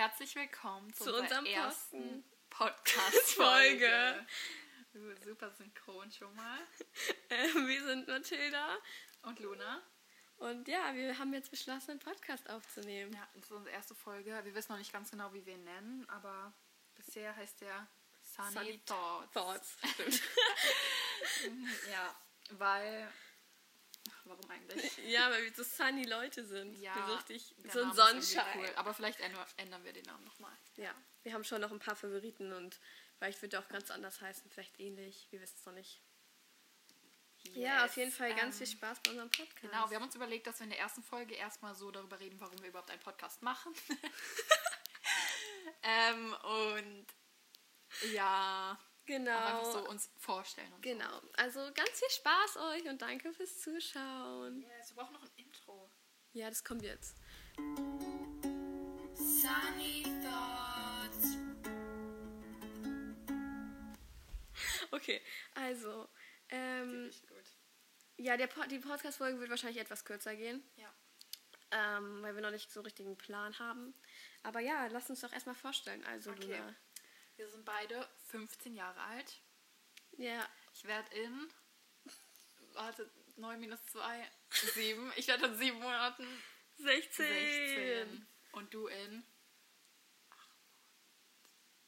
Herzlich willkommen zu, Zu unserer unserem ersten Podcast-Folge. Folge. Super synchron schon mal. Ähm, wir sind Mathilda Und Luna? und ja, wir haben jetzt beschlossen, einen Podcast aufzunehmen. Ja, das ist unsere erste Folge. Wir wissen noch nicht ganz genau, wie wir ihn nennen, aber bisher heißt der Sunny, Sunny Thoughts. Thoughts, stimmt. Ja, weil... Warum eigentlich? ja, weil wir so sunny Leute sind. Ja, wir sind richtig so ein Sonnenschein. Cool. Aber vielleicht ändern wir den Namen nochmal. Ja, wir haben schon noch ein paar Favoriten und vielleicht wird er auch ganz anders heißen, vielleicht ähnlich, wir wissen es noch nicht. ja, auf jeden Fall ganz ähm, viel Spaß bei unserem Podcast. Genau, wir haben uns überlegt, dass wir in der ersten Folge erstmal so darüber reden, warum wir überhaupt einen Podcast machen. ähm, und ja, auch einfach genau. so uns vorstellen. Und Genau, also ganz viel Spaß euch und danke fürs Zuschauen. So. Yes, wir brauchen noch ein Intro. Ja, das kommt jetzt. Sunny Thoughts. Okay, also, ähm, ja, der po die Podcast-Folge wird wahrscheinlich etwas kürzer gehen, Ja. ähm, weil wir noch nicht so richtigen Plan haben. Aber ja, lass uns doch erstmal vorstellen. Also, Okay. Luna. Wir sind beide 15 Jahre alt. Ja, Ich werde in. Warte, 9 minus 2, 7. Ich werde in 7 Monaten 16. 16. Und du in.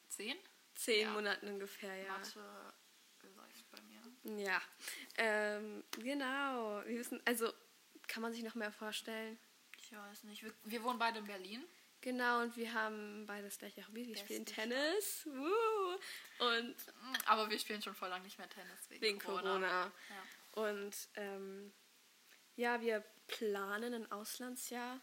10? 10 Ja. Monaten ungefähr, ja. Mathe läuft bei mir. Ja, ähm, genau. Wir wissen, also, kann man sich noch mehr vorstellen? Ich weiß nicht. Wir, wir wohnen beide in Berlin. Genau, und wir haben beide das gleiche Hobby. Wir spielen Tennis. Woo. Und Aber wir spielen schon vor lang nicht mehr Tennis wegen, wegen Corona. Ja. Und ähm, ja, wir planen ein Auslandsjahr.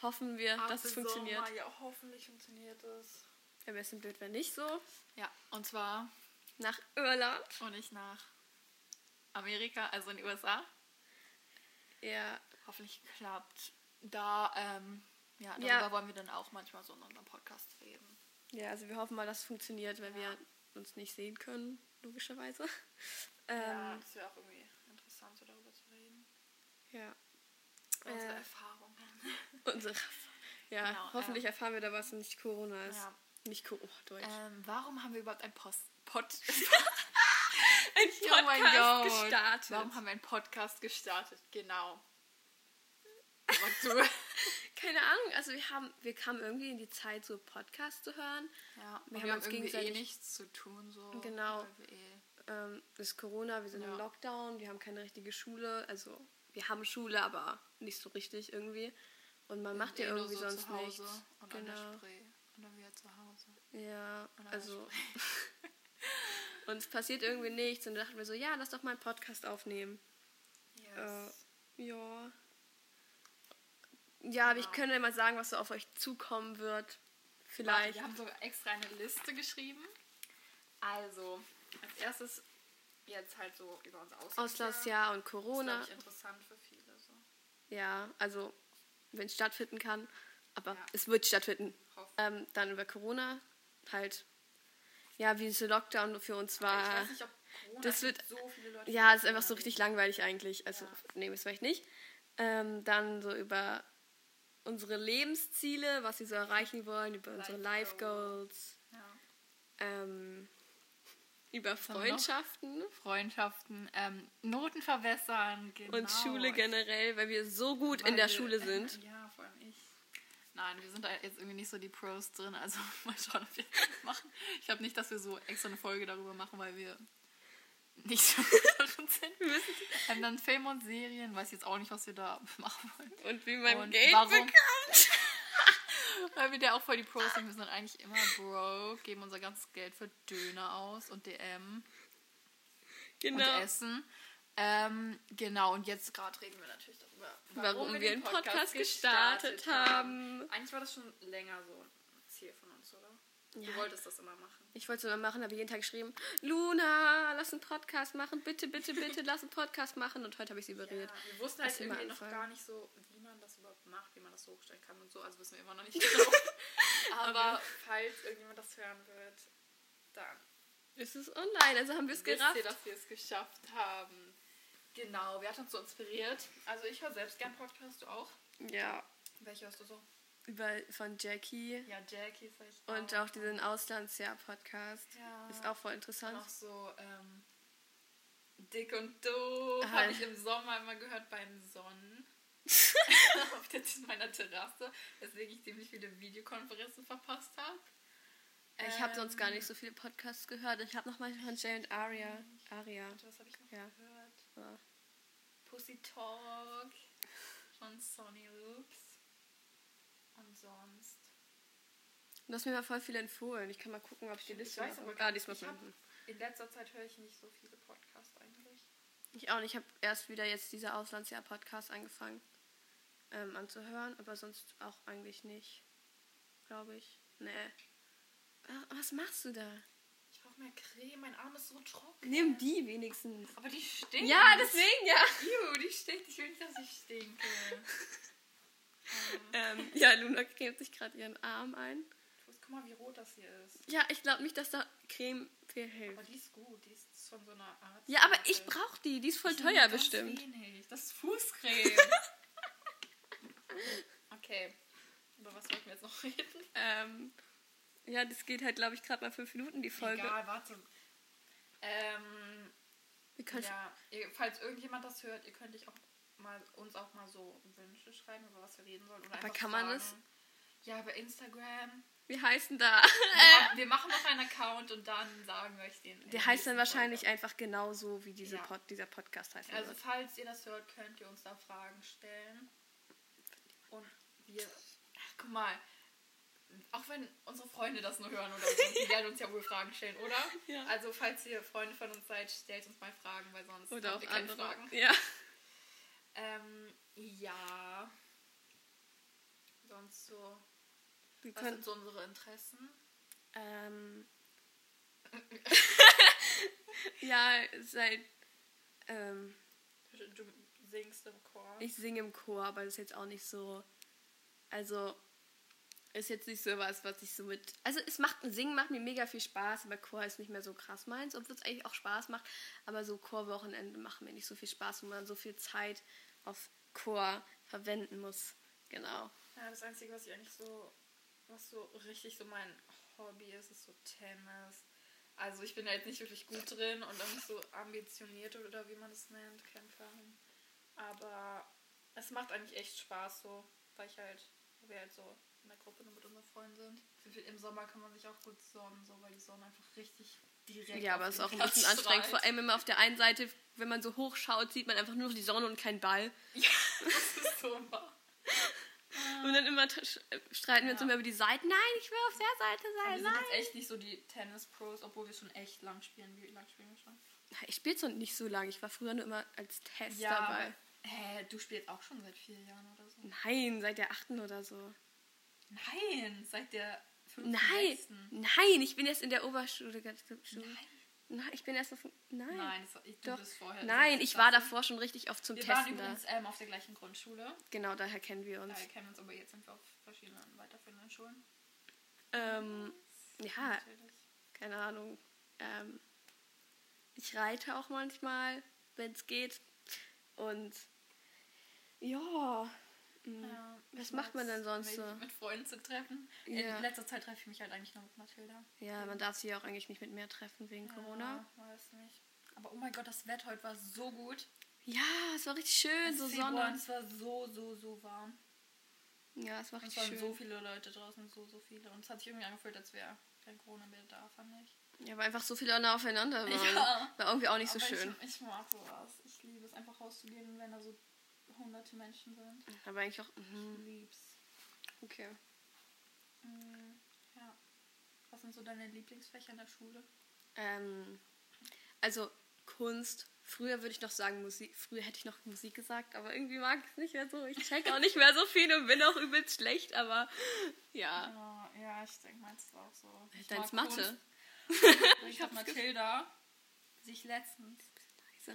Hoffen wir, dass es funktioniert. Ja, hoffentlich funktioniert es. Wäre ein bisschen blöd, wenn nicht so. Ja, und zwar Nach Irland. und ich nach Amerika, also in die USA. Ja, Hoffentlich klappt. Da, ähm, ja, darüber Ja. wollen wir dann auch manchmal so in unserem Podcast reden. ja, also wir hoffen mal, dass es funktioniert, weil Ja. wir uns nicht sehen können, logischerweise. ja, Ähm, das wäre auch irgendwie interessant, so darüber zu reden. ja. Unsere Äh, Erfahrungen. Unsere. Ja, Genau, hoffentlich ähm, erfahren wir da was und nicht Corona ist. Ja. Nicht Corona, oh, Deutsch. Ähm, warum haben wir überhaupt ein Post Pod Ein Oh mein Gott. gestartet. Warum haben wir einen Podcast gestartet? Genau. Aber du. Keine Ahnung, also wir haben, wir kamen irgendwie in die Zeit, so Podcasts zu hören. Ja, Wir wir, haben haben uns irgendwie eh gegenseitig- nichts zu tun. So, Genau. wir eh- Ähm, es ist Corona, wir sind Ja. im Lockdown, wir haben keine richtige Schule. Also wir haben Schule, aber nicht so richtig irgendwie. Und man wir macht ja eh irgendwie so sonst Hause nichts. Und an der Genau. Spree. Und dann wieder zu Hause. Ja, also und es passiert irgendwie nichts. Und dann dachten wir so, ja, lass doch mal einen Podcast aufnehmen. Yes. Ja. Ja, aber ich könnte ja mal sagen, was so auf euch zukommen wird. Vielleicht. wir haben sogar extra eine Liste geschrieben. Also, als erstes jetzt halt so über unser Auslandsjahr. Auslandsjahr und Das ist, Corona. glaub ich, interessant für viele. So. Ja, also wenn es stattfinden kann. Aber Ja. es wird stattfinden. Ähm, dann über Corona halt. Ja, wie dieser Lockdown für uns war. ich weiß nicht, ob Corona das wird- so viele Leute. Ja, es ist einfach so richtig langweilig eigentlich. Also, Ja. nee, das vielleicht nicht. Ähm, dann so über unsere Lebensziele, was wir so erreichen wollen, über unsere Life Life Goals, Ja. ähm, über? Freundschaften Freundschaften, ähm, Noten verbessern, genau. und Schule generell, weil wir so gut Weil in der wir- Schule sind. Ja, vor allem ich. Nein, wir sind da jetzt irgendwie nicht so die Pros drin, also mal schauen, ob wir das machen. Ich glaube nicht, dass wir so extra eine Folge darüber machen, weil wir nicht so darin sind. Ähm, dann Film und Serien, weiß jetzt auch nicht, was wir da machen wollen. Und wie man Und Geld warum- bekommt. Weil wir da auch voll die Pros sind. Wir sind eigentlich immer broke, geben unser ganzes Geld für Döner aus und DM Genau. und Essen. Ähm, genau, und jetzt gerade reden wir natürlich darüber, Warum, wir den einen Podcast gestartet haben. Eigentlich war das schon länger so ein Ziel von uns, oder? Ja. Du wolltest das immer machen. Ich wollte es immer machen, habe jeden Tag geschrieben, Luna, lass einen Podcast machen, bitte, bitte, bitte, lass einen Podcast machen. Und heute habe ich sie überredet. Ja, wir wussten halt irgendwie noch gar nicht so, wie man das überhaupt macht, wie man das so hochstellen kann und so. Also wissen wir immer noch nicht genau. Aber falls irgendjemand das hören wird, dann Es ist online, also haben wir es wisst gerafft. ihr, dass wir es geschafft haben. Genau, wer hat uns so inspiriert? Also ich höre selbst gern Podcasts, du auch? Ja, Welche hörst du so? Über von Jackie. Ja, Jackie ist echt Und auch diesen Auslandsjahr-Podcast. Ja. Ist auch voll interessant. Noch so ähm, Dick und Doof habe ich im Sommer immer gehört beim Sonnen. Auf der, meiner Terrasse, weswegen ich ziemlich viele Videokonferenzen verpasst habe. Ich habe sonst gar Ähm, nicht so viele Podcasts gehört. Ich habe noch mal von Jay und Aria. Aria. Warte, Was habe ich noch Ja. gehört? Ja. Pussy Talk von Sonny Loops. Und sonst. Du hast mir mal voll viel empfohlen. Ich kann mal gucken, ob ich die Ich Liste weiß noch- aber Ah, gar die ist nicht. mal Ich hab-. In letzter Zeit höre ich nicht so viele Podcasts eigentlich. Ich auch nicht. Ich habe erst wieder jetzt diese Auslandsjahr-Podcast angefangen ähm, anzuhören, aber sonst auch eigentlich nicht. Glaube ich. Nee. Was machst du da? Ich brauche mehr Creme, mein Arm ist so trocken. Nimm die wenigstens. Aber die stinkt. Ja, deswegen ja. Ew, die stinkt. Ich will nicht, dass ich stinke. Ähm, ja, Luna cremt sich gerade ihren Arm ein. Guck mal, wie rot das hier ist. Ja, ich glaube nicht, dass da Creme viel Aber hilft. die ist gut. Die ist von so einer Art. Ja, aber ich brauche die. Die ist voll teuer bestimmt. Wenig. Das ist Fußcreme. okay. Über was wollten wir jetzt noch reden? Ähm, ja, das geht halt, glaube ich, gerade mal fünf Minuten, die Folge. Egal, warte. Ähm, ja, ihr, falls irgendjemand das hört, ihr könnt dich auch mal, uns auch mal so Wünsche schreiben, über was wir reden sollen. Oder Aber einfach kann man das? Ja, bei Instagram. Wie heißt denn da? Wir machen- wir machen noch einen Account und dann sagen wir euch den. Der heißt dann wahrscheinlich Folge. einfach genauso, wie diese Ja. Pod, dieser Podcast heißt. Also falls ihr das hört, könnt ihr uns da Fragen stellen. Und wir. Ach, guck mal. Auch wenn unsere Freunde das nur hören oder so, die werden uns ja wohl Fragen stellen, oder? Ja. Also falls ihr Freunde von uns seid, stellt uns mal Fragen, weil sonst Oder auch wir keine andere. Fragen. Ja. Ähm, ja. Sonst so. Wir Was können, sind so unsere Interessen? ähm, ja, seit, ähm, Du singst im Chor. ich singe im Chor, aber das ist jetzt auch nicht so, also, ist jetzt nicht so was, was ich so mit, also es macht, Singen macht mir mega viel Spaß, aber Chor ist nicht mehr so krass meins, obwohl es eigentlich auch Spaß macht, aber so Chorwochenende machen mir nicht so viel Spaß, wo man so viel Zeit auf Chor verwenden muss, genau. Ja, das Einzige, was ich eigentlich so, was so richtig so mein Hobby ist, ist so Tennis. Also ich bin da jetzt nicht wirklich gut drin und auch nicht so ambitioniert oder wie man das nennt, Kämpferin. Aber es macht eigentlich echt Spaß so, weil ich halt, wir halt so in der Gruppe nur mit unseren Freunden sind. Im Sommer kann man sich auch gut sonnen, so, weil die Sonne einfach richtig direkt Ja, aber es ist auch ein bisschen anstrengend. Vor strahlt. allem immer auf der einen Seite, wenn man so hoch schaut, sieht man einfach nur noch die Sonne und keinen Ball. Ja, das ist so wahr. Und dann immer äh, streiten wir uns Ja. immer über die Seiten. Nein, ich will auf der Seite sein. wir sind Nein. jetzt echt nicht so die Tennis-Pros, obwohl wir schon echt lang spielen. Wie lang spielen wir schon? Ich spiele noch nicht so lange. Ich war früher nur immer als Test dabei. aber, hä, du spielst auch schon seit vier Jahren oder so. Nein, seit der achten oder so. Nein, seit der fünften, Nein, sechsten. nein, ich bin erst in der Oberschule. Nein. Nein, ich bin erst auf. Nein. Nein, das, ich, Doch. bist vorher. Nein, ich war davor schon richtig oft zum Wir waren Testen übrigens ähm, auf der gleichen Grundschule. Genau, daher kennen wir uns. Daher kennen wir uns, aber jetzt sind wir auf verschiedenen weiterführenden Schulen. Ähm, ja, Natürlich. keine Ahnung. Ähm, ich reite auch manchmal, wenn es geht. Und ja, Ja, Was macht man denn sonst so? Mit Freunden zu treffen. Ja. In letzter Zeit treffe ich mich halt eigentlich nur mit Mathilda. ja, man darf sie ja auch eigentlich nicht mit mehr treffen wegen Corona. Ja, weiß nicht. Aber oh mein Gott, das Wetter heute war so gut. Ja, es war richtig schön, Es so Februar Sonne. Es war so, so, so warm. Ja, es war Und es richtig waren schön. so viele Leute draußen, so, so viele. Und es hat sich irgendwie angefühlt, als wäre kein Corona mehr da, fand ich. Ja, weil einfach so viele Leute aufeinander waren. Ja. War irgendwie auch nicht so Aber schön. Ich, ich mag sowas. Ich liebe es, einfach rauszugehen, wenn da so hunderte Menschen sind. Aber eigentlich auch. Ich Mhm. lieb's. Okay. Mhm. Ja. Was sind so deine Lieblingsfächer in der Schule? Ähm, also Kunst. Früher würde ich noch sagen Musik. Früher hätte ich noch Musik gesagt, aber irgendwie mag ich es nicht mehr so. Ich check auch nicht mehr so viel und bin auch übelst schlecht, aber ja. Ja, ja ich denke, meins war auch so. Ich Deins Mathe. Ich habe Mathilda sich letztens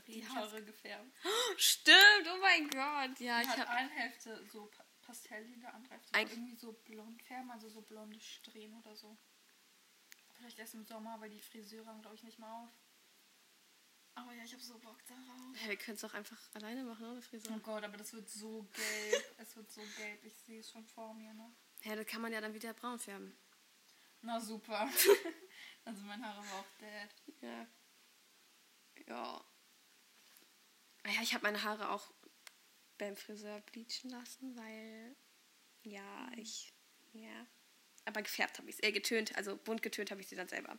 die Haare gefärbt. Stimmt, oh mein Gott. Ja, Die ich hat habe eine Hälfte so pa Pastelllinie, die andere Hälfte Eig- irgendwie so blond färben, also so blonde Strähnen oder so. Vielleicht erst im Sommer, weil die Friseure haben, glaube ich, nicht mal auf. Aber ja, ich habe so Bock darauf. Ja, wir können es auch einfach alleine machen, oder Oh Friseur? Gott, aber das wird so gelb. es wird so gelb. Ich sehe es schon vor mir, ne? Ja, da kann man ja dann wieder braun färben. Na super. also mein Haare war auch dead. Ja. Ja. Ja, ich habe meine Haare auch beim Friseur bleachen lassen, weil ja, ich ja, aber gefärbt habe ich es, äh, getönt, also bunt getönt habe ich sie dann selber.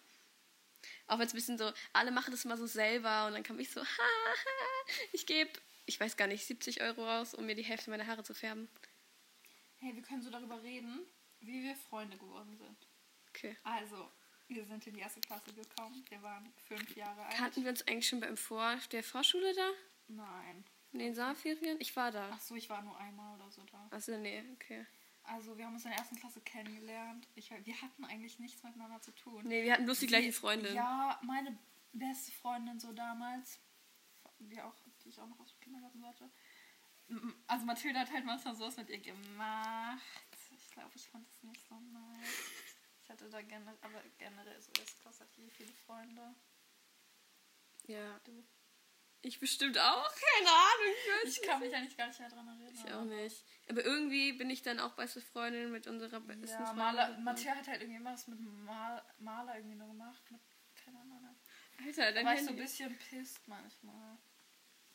Auch wenn es ein bisschen so, alle machen das immer so selber und dann kam ich so, ich gebe, ich weiß gar nicht, 70 Euro aus, um mir die Hälfte meiner Haare zu färben. Hey, wir können so darüber reden, wie wir Freunde geworden sind. Okay. Also, wir sind in die erste Klasse gekommen. Wir waren fünf Jahre alt. Kannten wir uns eigentlich schon beim Vor der Vorschule da? Nein. In den Sommerferien? Ich war da. Ach so, ich war nur einmal oder so da. Achso, nee, okay. Also, wir haben uns in der ersten Klasse kennengelernt. Ich, wir hatten eigentlich nichts miteinander zu tun. Nee, wir hatten bloß die gleiche Freundin. Ja, meine beste Freundin so damals, die, auch, die ich auch noch aus dem Kindergarten hatte. Also, Mathilda hat halt manchmal sowas mit ihr gemacht. Ich glaube, ich fand das nicht so nice. Ich hatte da generell, aber generell so erste Klasse hatte ich viele Freunde. Ja. Du. Ich bestimmt auch. Keine Ahnung. Ich kann mich eigentlich gar nicht mehr dran erinnern. Ich auch nicht. Aber irgendwie bin ich dann auch beste Freundin mit unserer besten Ja, Freundin. Maler, Mathilda hat halt irgendwie was mit Mal, Maler irgendwie noch gemacht. Mit, keine Ahnung. Alter, Da dann war ich so ein bisschen pisst manchmal.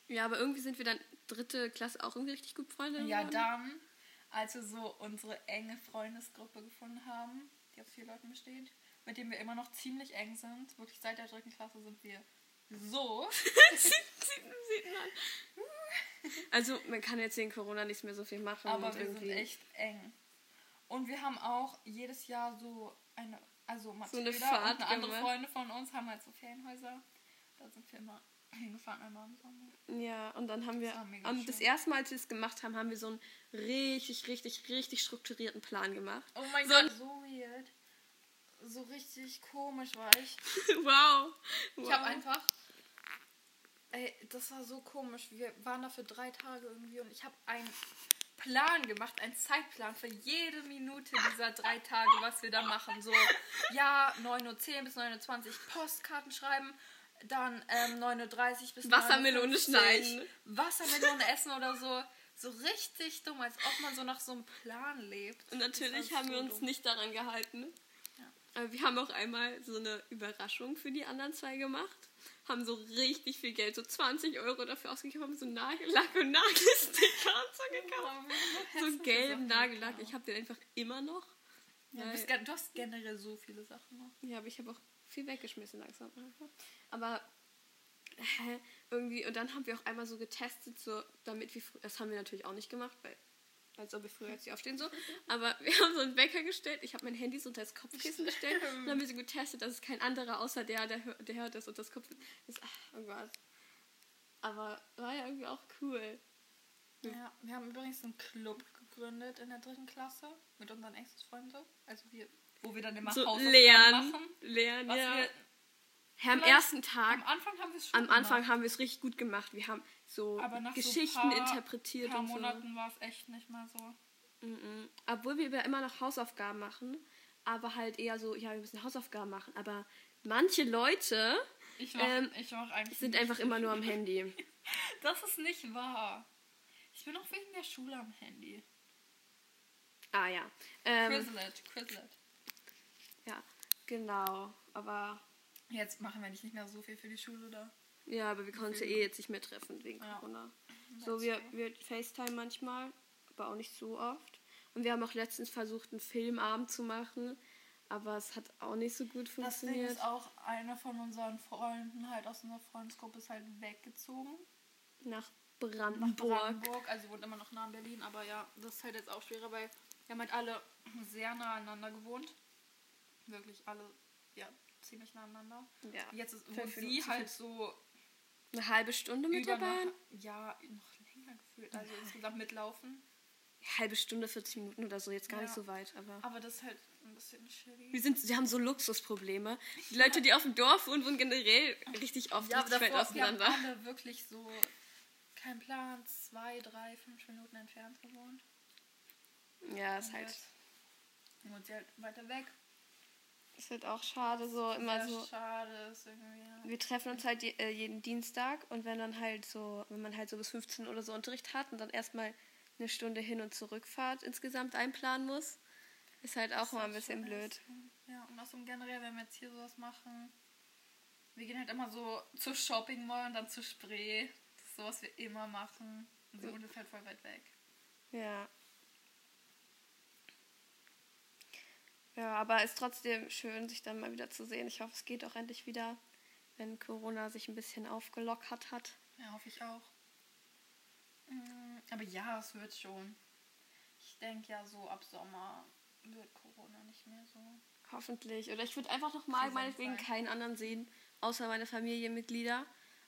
Ja, aber irgendwie sind wir dann dritte Klasse auch irgendwie richtig gut befreundet. Ja, geworden. dann, als wir so unsere enge Freundesgruppe gefunden haben, die aus vier Leuten besteht, mit denen wir immer noch ziemlich eng sind, wirklich seit der dritten Klasse sind wir so. sieht, sieht man. Also man kann jetzt wegen Corona nicht mehr so viel machen. aber und wir sind irgendwie echt eng. Und wir haben auch jedes Jahr so eine, also Mathilda Fahrt und eine andere gemacht. Freunde von uns haben halt so Ferienhäuser. Da sind wir immer hingefahren, einmal im Sommer. Ja, und dann haben wir, Das am, das erste Mal, als wir es gemacht haben, haben wir so einen richtig, richtig, richtig strukturierten Plan gemacht. Oh mein So Gott, so weird. So richtig komisch war ich. wow. wow. Ich habe einfach. Ey, das war so komisch. Wir waren da für drei Tage irgendwie und ich habe einen Plan gemacht, einen Zeitplan für jede Minute dieser drei Tage, was wir da machen. So, ja, 9.10 Uhr bis 9.20 Uhr Postkarten schreiben, dann ähm, 9.30 Uhr bis Wassermelone 9.50 schneiden. Wassermelone essen oder so. So richtig dumm, als ob man so nach so einem Plan lebt. Und natürlich haben wir so uns dumm. nicht daran gehalten. Ja. Aber wir haben auch einmal so eine Überraschung für die anderen zwei gemacht. Haben so richtig viel Geld, so 20 Euro dafür ausgegeben, haben so Nagellack und Nagelsticker und so gekauft. So einen gelben Nagellack. Ich habe den einfach immer noch. Ja, du, bist, du hast generell so viele Sachen noch. Ja, aber ich habe auch viel weggeschmissen langsam. Aber irgendwie, und dann haben wir auch einmal so getestet, so damit wir, das haben wir natürlich auch nicht gemacht, weil, als ob wir früher jetzt hier aufstehen so. Aber wir haben so einen Wecker gestellt, ich habe mein Handy so unter das Kopfkissen gestellt und dann haben wir so getestet, dass es kein anderer außer der, der, hör- der hört das und das Kopf. Das, ach, oh Gott. Aber war ja irgendwie auch cool. Ja, wir haben übrigens einen Club gegründet in der dritten Klasse mit unseren engsten Freunden. so. Also wir, wo wir dann immer So Hausaufgaben lernen. machen. Lernen, ja. wir, Hä, am ersten Tag, am Anfang haben wir es schon am Anfang gemacht, haben wir es richtig gut gemacht. Wir haben so aber nach Geschichten so ein paar, interpretiert paar und so. Monaten war es echt nicht mehr so. Mhm. Obwohl wir ja immer noch Hausaufgaben machen, aber halt eher so, ja, wir müssen Hausaufgaben machen. Aber manche Leute Ich mach, Ähm, sind einfach immer nur am. Handy. Das ist nicht wahr. Ich bin auch wegen der Schule am Handy. Ah ja. Ähm, Quizlet, Quizlet. ja, genau. Aber Jetzt machen wir nicht mehr so viel für die Schule da. ja, aber wir können uns ja eh jetzt nicht mehr treffen wegen Ja. Corona. So, wir, wir FaceTime manchmal, aber auch nicht so oft. Und wir haben auch letztens versucht, einen Filmabend zu machen, aber es hat auch nicht so gut Das Ding funktioniert. ist auch, einer von unseren Freunden halt aus unserer Freundesgruppe ist halt weggezogen. Nach nach Brandenburg. Brandenburg. Also sie wohnt immer noch nah in Berlin, aber ja, das ist halt jetzt auch schwerer, weil wir haben halt alle sehr nah aneinander gewohnt. Wirklich alle, ja, ziemlich nah aneinander. Ja. Jetzt ist, wohnt sie halt so Eine halbe Stunde mit der Bahn? eine, ja, noch länger gefühlt. Also insgesamt mitlaufen. Halbe Stunde, 40 Minuten oder so, jetzt gar nicht Ja. so weit, aber. Aber das ist halt ein bisschen shitty. Wir, sind, wir haben so Luxusprobleme. Die Leute, die auf dem Dorf wohnen, wohnen generell richtig oft Ja, richtig weit davor, wir haben auseinander. alle wirklich so, kein Plan, zwei, drei, fünf Minuten entfernt gewohnt. Ja, ist Und halt, wohnt sie halt weiter weg. Ist halt auch schade, so immer so. schade ist irgendwie. Ja. Wir treffen uns halt äh, jeden Dienstag und wenn dann halt so, wenn man halt so bis 15 oder so Unterricht hat und dann erstmal eine Stunde Hin- und Zurückfahrt insgesamt einplanen muss, Ist halt auch mal ein ist bisschen blöd. so. Ja, und auch so generell, wenn wir jetzt hier sowas machen, wir gehen halt immer so zur Shopping Mall und dann zu Spree. Das ist so, was wir immer machen. Und wohnt jetzt halt voll weit weg. Ja. Ja, aber ist trotzdem schön, sich dann mal wieder zu sehen. Ich hoffe, es geht auch endlich wieder, wenn Corona sich ein bisschen aufgelockert hat. Ja, hoffe ich auch. Mm, Aber ja, es wird schon. Ich denke ja so ab Sommer wird Corona nicht mehr so. Hoffentlich. Oder ich würde einfach noch mal Präsent meinetwegen sein. keinen anderen sehen, außer meine Familienmitglieder.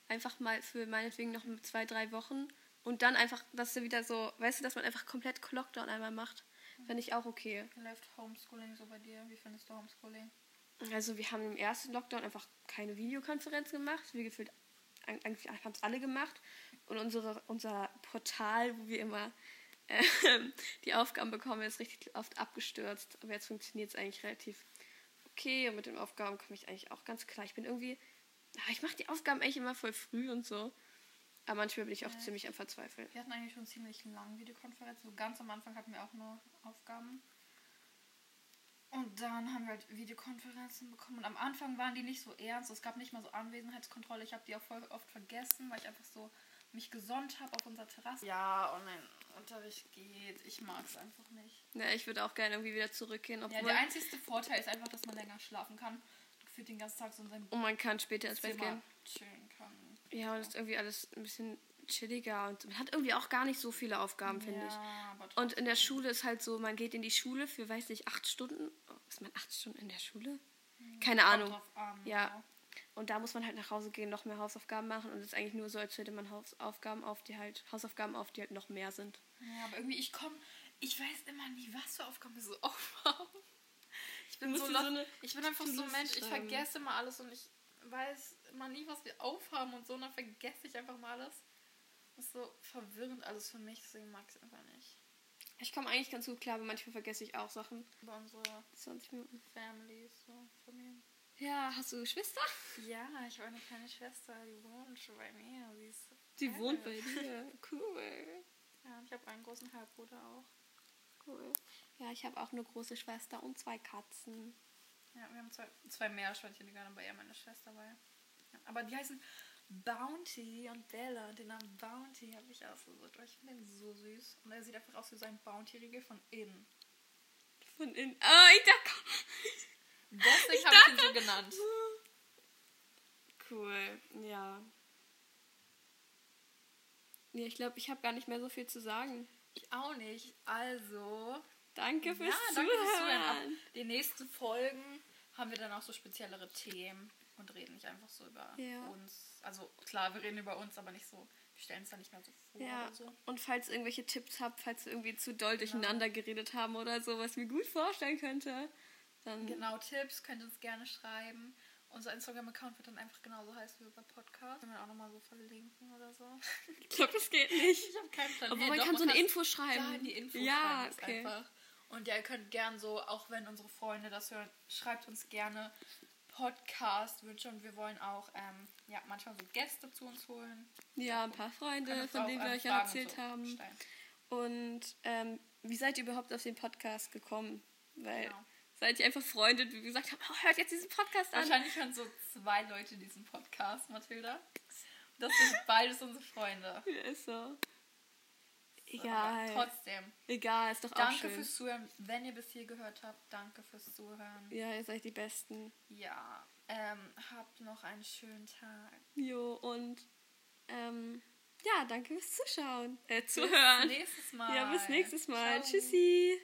Einfach mal für meinetwegen noch zwei, drei Wochen. Und dann einfach, dass du wieder so, weißt du, dass man einfach komplett Lockdown einmal macht. Fände ich auch okay. Wie läuft Homeschooling so bei dir? Wie findest du Homeschooling? Also wir haben im ersten Lockdown einfach keine Videokonferenz gemacht. Wir gefühlt, eigentlich haben es alle gemacht. Und unsere, unser Portal, wo wir immer ähm, die Aufgaben bekommen, ist richtig oft abgestürzt. Aber jetzt funktioniert es eigentlich relativ okay. Und mit den Aufgaben komme ich eigentlich auch ganz klar. Ich bin irgendwie, ah, ich mache die Aufgaben eigentlich immer voll früh und so. Aber manchmal bin ich auch Ja. ziemlich am Verzweifeln. Wir hatten eigentlich schon ziemlich lange Videokonferenzen. So ganz am Anfang hatten wir auch nur Aufgaben. Und dann haben wir halt Videokonferenzen bekommen. Und am Anfang waren die nicht so ernst. Es gab nicht mal so Anwesenheitskontrolle. Ich habe die auch voll oft vergessen, weil ich einfach so mich gesonnt habe auf unserer Terrasse. Ja, Online-Unterricht geht. Ich mag es einfach nicht. Ja, ich würde auch gerne irgendwie wieder zurückgehen. Ja, Obwohl, der einzige Vorteil ist einfach, dass man länger schlafen kann. Gefühlt den ganzen Tag so in seinem und man kann später ins Bett gehen. chillen. Ja, und es ist irgendwie alles ein bisschen chilliger und man hat irgendwie auch gar nicht so viele Aufgaben, finde ich. Ja, Und in der Schule ist halt so, man geht in die Schule für, weiß nicht, acht Stunden. Oh, ist man acht Stunden in der Schule? Keine kommt Ahnung. an, Ja. Und da muss man halt nach Hause gehen, noch mehr Hausaufgaben machen. Und es ist eigentlich nur so, als hätte man Hausaufgaben auf, die halt, Hausaufgaben auf, die halt noch mehr sind. Ja, aber irgendwie, ich komme, ich weiß immer nie, was für Aufgaben wir so aufhaben. Ich bin, so, so eine ich bin einfach so ein Mensch, ich vergesse immer alles und ich weiß immer nie, was wir aufhaben und so, und dann vergesse ich einfach mal alles. Das ist so verwirrend alles für mich, deswegen mag ich es einfach nicht. Ich komme eigentlich ganz gut klar, aber manchmal vergesse ich auch Sachen. Über unsere 20 Minuten. Families, so Familien. Ja, hast du Geschwister? Ja, ich habe eine kleine Schwester, die wohnt schon bei mir. Sie, ist Die elf. wohnt bei dir. Cool. Ja, und ich habe einen großen Halbbruder auch. Cool. Ja, ich habe auch eine große Schwester und zwei Katzen. Ja, wir haben zwei, zwei Meerschweinchen, die gerade bei ihr meine Schwester war. Aber die heißen Bounty und Bella. Den Namen Bounty habe ich ausgesucht, weil ich finde den so süß. Und er sieht einfach aus wie so ein Bounty-Riegel von innen. Von innen. Ah, ich dachte. Deswegen habe ich ihn so genannt. Cool, ja. Ja, ich glaube, ich habe gar nicht mehr so viel zu sagen. Ich auch nicht. Also, Danke fürs ja, danke fürs Zuhören. Ab Zuhören. den nächsten Folgen haben wir dann auch so speziellere Themen und reden nicht einfach so über Ja. uns. Also klar, wir reden über uns, aber nicht so, wir stellen es dann nicht mehr so vor Ja, oder so. und falls ihr irgendwelche Tipps habt, falls wir irgendwie zu doll durcheinander geredet haben oder so, was mir gut vorstellen könnte, dann Genau, Tipps könnt ihr uns gerne schreiben. Unser Instagram-Account wird dann einfach genauso heißen wie unser Podcast. Können wir auch nochmal so verlinken oder so. ich glaube, das geht nicht. Ich habe keinen Plan. Aber Hey, man doch, kann so eine Info schreiben. Ja, in die Info Ja, schreiben okay. einfach. Und ja, ihr könnt gern so, auch wenn unsere Freunde das hören, schreibt uns gerne Podcast-Wünsche und wir wollen auch ähm, ja, manchmal so Gäste zu uns holen. Ja, ein paar Freunde, von denen wir euch ja erzählt so haben. stellen. Und ähm, wie seid ihr überhaupt auf den Podcast gekommen? Weil Genau. seid ihr einfach Freunde, die gesagt haben, oh, hört jetzt diesen Podcast an. Wahrscheinlich hören so zwei Leute diesen Podcast, Mathilda. Das sind beides unsere Freunde. Ja, ist so. Aber Egal. trotzdem. Egal, ist doch auch Danke schön. fürs Zuhören. Wenn ihr bis hier gehört habt, danke fürs Zuhören. Ja, ihr seid die Besten. Ja, ähm, habt noch einen schönen Tag. Jo, und ähm, ja, danke fürs Zuschauen. Äh, Bis Zuhören. nächstes Mal. Ja, bis nächstes Mal. Ciao. Tschüssi.